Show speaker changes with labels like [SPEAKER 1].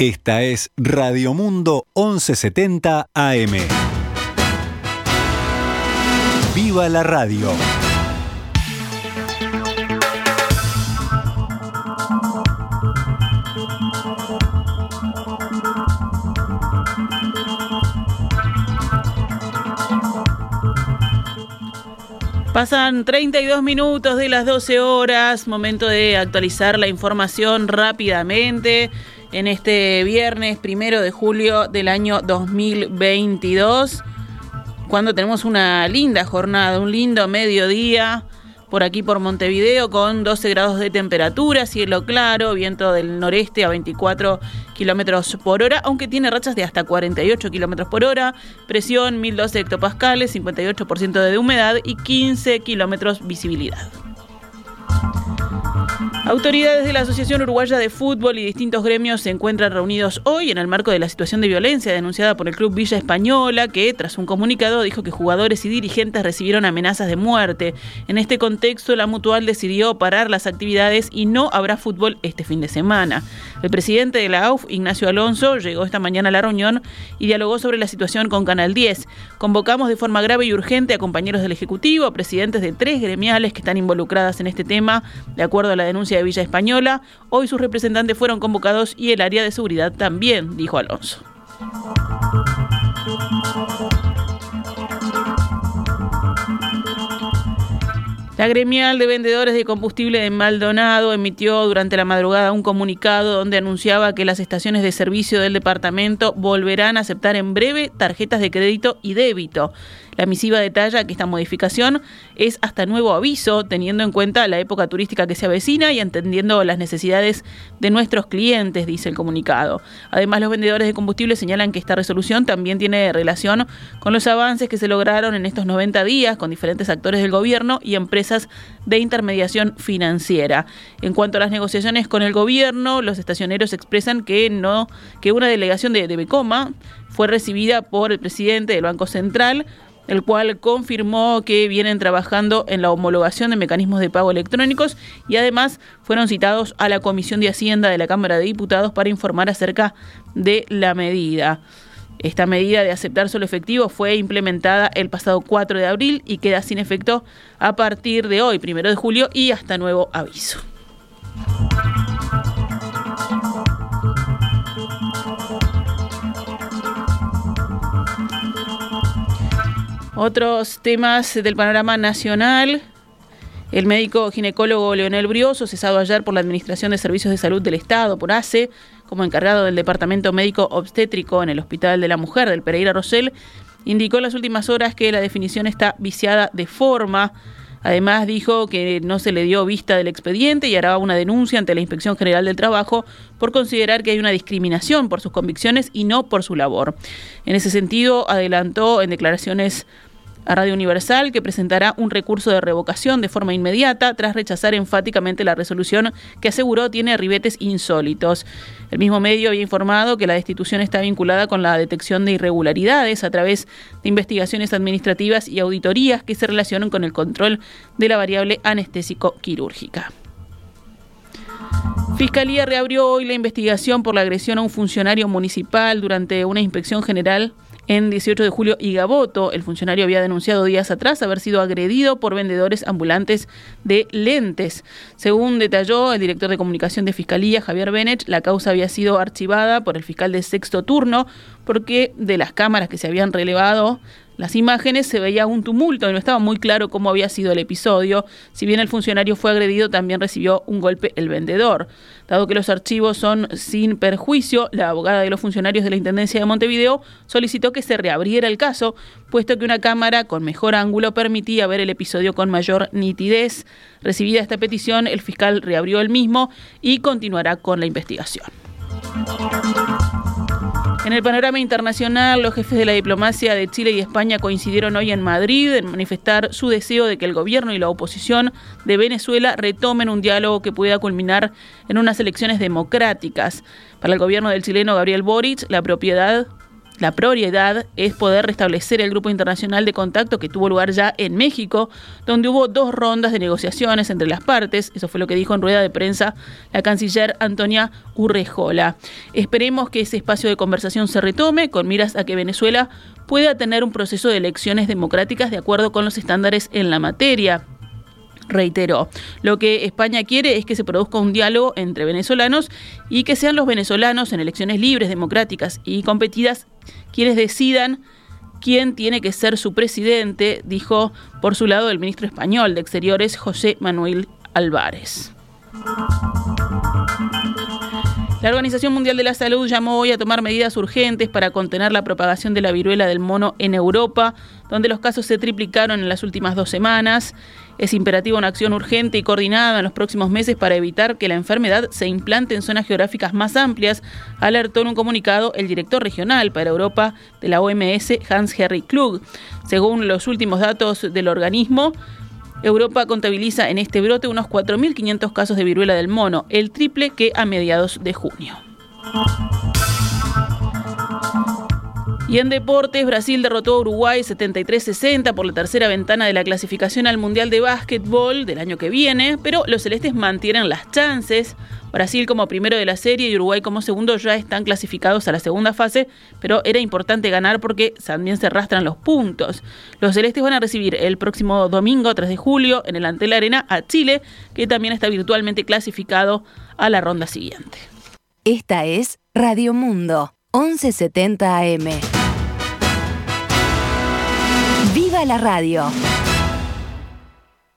[SPEAKER 1] Esta es Radio Mundo 1170 AM. ¡Viva la radio!
[SPEAKER 2] Pasan 32 minutos de las 12 horas, momento de actualizar la información rápidamente en este viernes primero de julio del año 2022, cuando tenemos una linda jornada, un lindo mediodía por aquí por Montevideo con 12 grados de temperatura, cielo claro, viento del noreste a 24 kilómetros por hora, aunque tiene rachas de hasta 48 kilómetros por hora, presión 1012 hectopascales, 58% de humedad y 15 kilómetros visibilidad. Autoridades de la Asociación Uruguaya de Fútbol y distintos gremios se encuentran reunidos hoy en el marco de la situación de violencia denunciada por el Club Villa Española, que tras un comunicado dijo que jugadores y dirigentes recibieron amenazas de muerte. En este contexto, la Mutual decidió parar las actividades y no habrá fútbol este fin de semana. El presidente de la AUF, Ignacio Alonso, llegó esta mañana a la reunión y dialogó sobre la situación con Canal 10. Convocamos de forma grave y urgente a compañeros del Ejecutivo, a presidentes de tres gremiales que están involucradas en este tema, de acuerdo a la denuncia de Villa Española. Hoy sus representantes fueron convocados y el área de seguridad también, dijo Alonso. La gremial de vendedores de combustible de Maldonado emitió durante la madrugada un comunicado donde anunciaba que las estaciones de servicio del departamento volverán a aceptar en breve tarjetas de crédito y débito. La misiva detalla que esta modificación es hasta nuevo aviso, teniendo en cuenta la época turística que se avecina y entendiendo las necesidades de nuestros clientes, dice el comunicado. Además, los vendedores de combustible señalan que esta resolución también tiene relación con los avances que se lograron en estos 90 días con diferentes actores del gobierno y empresas de intermediación financiera. En cuanto a las negociaciones con el gobierno, los estacioneros expresan que no que una delegación de, de Becoma fue recibida por el presidente del Banco Central el cual confirmó que vienen trabajando en la homologación de mecanismos de pago electrónicos y además fueron citados a la Comisión de Hacienda de la Cámara de Diputados para informar acerca de la medida. Esta medida de aceptar solo efectivo fue implementada el pasado 4 de abril y queda sin efecto a partir de hoy, 1 de julio, y hasta nuevo aviso. Otros temas del panorama nacional. El médico ginecólogo Leonel Brioso, cesado ayer por la Administración de Servicios de Salud del Estado, por ACE, como encargado del Departamento Médico Obstétrico en el Hospital de la Mujer del Pereira Rosell, indicó en las últimas horas que la definición está viciada de forma. Además dijo que no se le dio vista del expediente y hará una denuncia ante la Inspección General del Trabajo por considerar que hay una discriminación por sus convicciones y no por su labor. En ese sentido, adelantó en declaraciones a Radio Universal que presentará un recurso de revocación de forma inmediata tras rechazar enfáticamente la resolución que aseguró tiene ribetes insólitos. El mismo medio había informado que la destitución está vinculada con la detección de irregularidades a través de investigaciones administrativas y auditorías que se relacionan con el control de la variable anestésico quirúrgica. Fiscalía reabrió hoy la investigación por la agresión a un funcionario municipal durante una inspección general en 18 de julio, Igaboto, el funcionario había denunciado días atrás haber sido agredido por vendedores ambulantes de lentes. Según detalló el director de comunicación de Fiscalía, Javier Benech, la causa había sido archivada por el fiscal de sexto turno porque de las cámaras que se habían relevado las imágenes se veía un tumulto y no estaba muy claro cómo había sido el episodio. Si bien el funcionario fue agredido, también recibió un golpe el vendedor. Dado que los archivos son sin perjuicio, la abogada de los funcionarios de la Intendencia de Montevideo solicitó que se reabriera el caso, puesto que una cámara con mejor ángulo permitía ver el episodio con mayor nitidez. Recibida esta petición, el fiscal reabrió el mismo y continuará con la investigación. En el panorama internacional, los jefes de la diplomacia de Chile y España coincidieron hoy en Madrid en manifestar su deseo de que el gobierno y la oposición de Venezuela retomen un diálogo que pueda culminar en unas elecciones democráticas. Para el gobierno del chileno Gabriel Boric, la propiedad La prioridad es poder restablecer el grupo internacional de contacto que tuvo lugar ya en México, donde hubo dos rondas de negociaciones entre las partes. Eso fue lo que dijo en rueda de prensa la canciller Antonia Urrejola. Esperemos que ese espacio de conversación se retome con miras a que Venezuela pueda tener un proceso de elecciones democráticas de acuerdo con los estándares en la materia reiteró. Lo que España quiere es que se produzca un diálogo entre venezolanos y que sean los venezolanos en elecciones libres, democráticas y competidas quienes decidan quién tiene que ser su presidente, dijo por su lado el ministro español de Exteriores, José Manuel Álvarez. La Organización Mundial de la Salud llamó hoy a tomar medidas urgentes para contener la propagación de la viruela del mono en Europa, donde los casos se triplicaron en las últimas dos semanas. Es imperativa una acción urgente y coordinada en los próximos meses para evitar que la enfermedad se implante en zonas geográficas más amplias, alertó en un comunicado el director regional para Europa de la OMS, Hans-Henry Klug. Según los últimos datos del organismo, Europa contabiliza en este brote unos 4.500 casos de viruela del mono, el triple que a mediados de junio. Y en deportes, Brasil derrotó a Uruguay 73-60 por la tercera ventana de la clasificación al Mundial de Básquetbol del año que viene, pero los celestes mantienen las chances. Brasil como primero de la serie y Uruguay como segundo ya están clasificados a la segunda fase, pero era importante ganar porque también se arrastran los puntos. Los celestes van a recibir el próximo domingo 3 de julio en el Antel Arena a Chile, que también está virtualmente clasificado a la ronda siguiente.
[SPEAKER 3] Esta es Radio Mundo 1170 AM. ¡Viva la radio!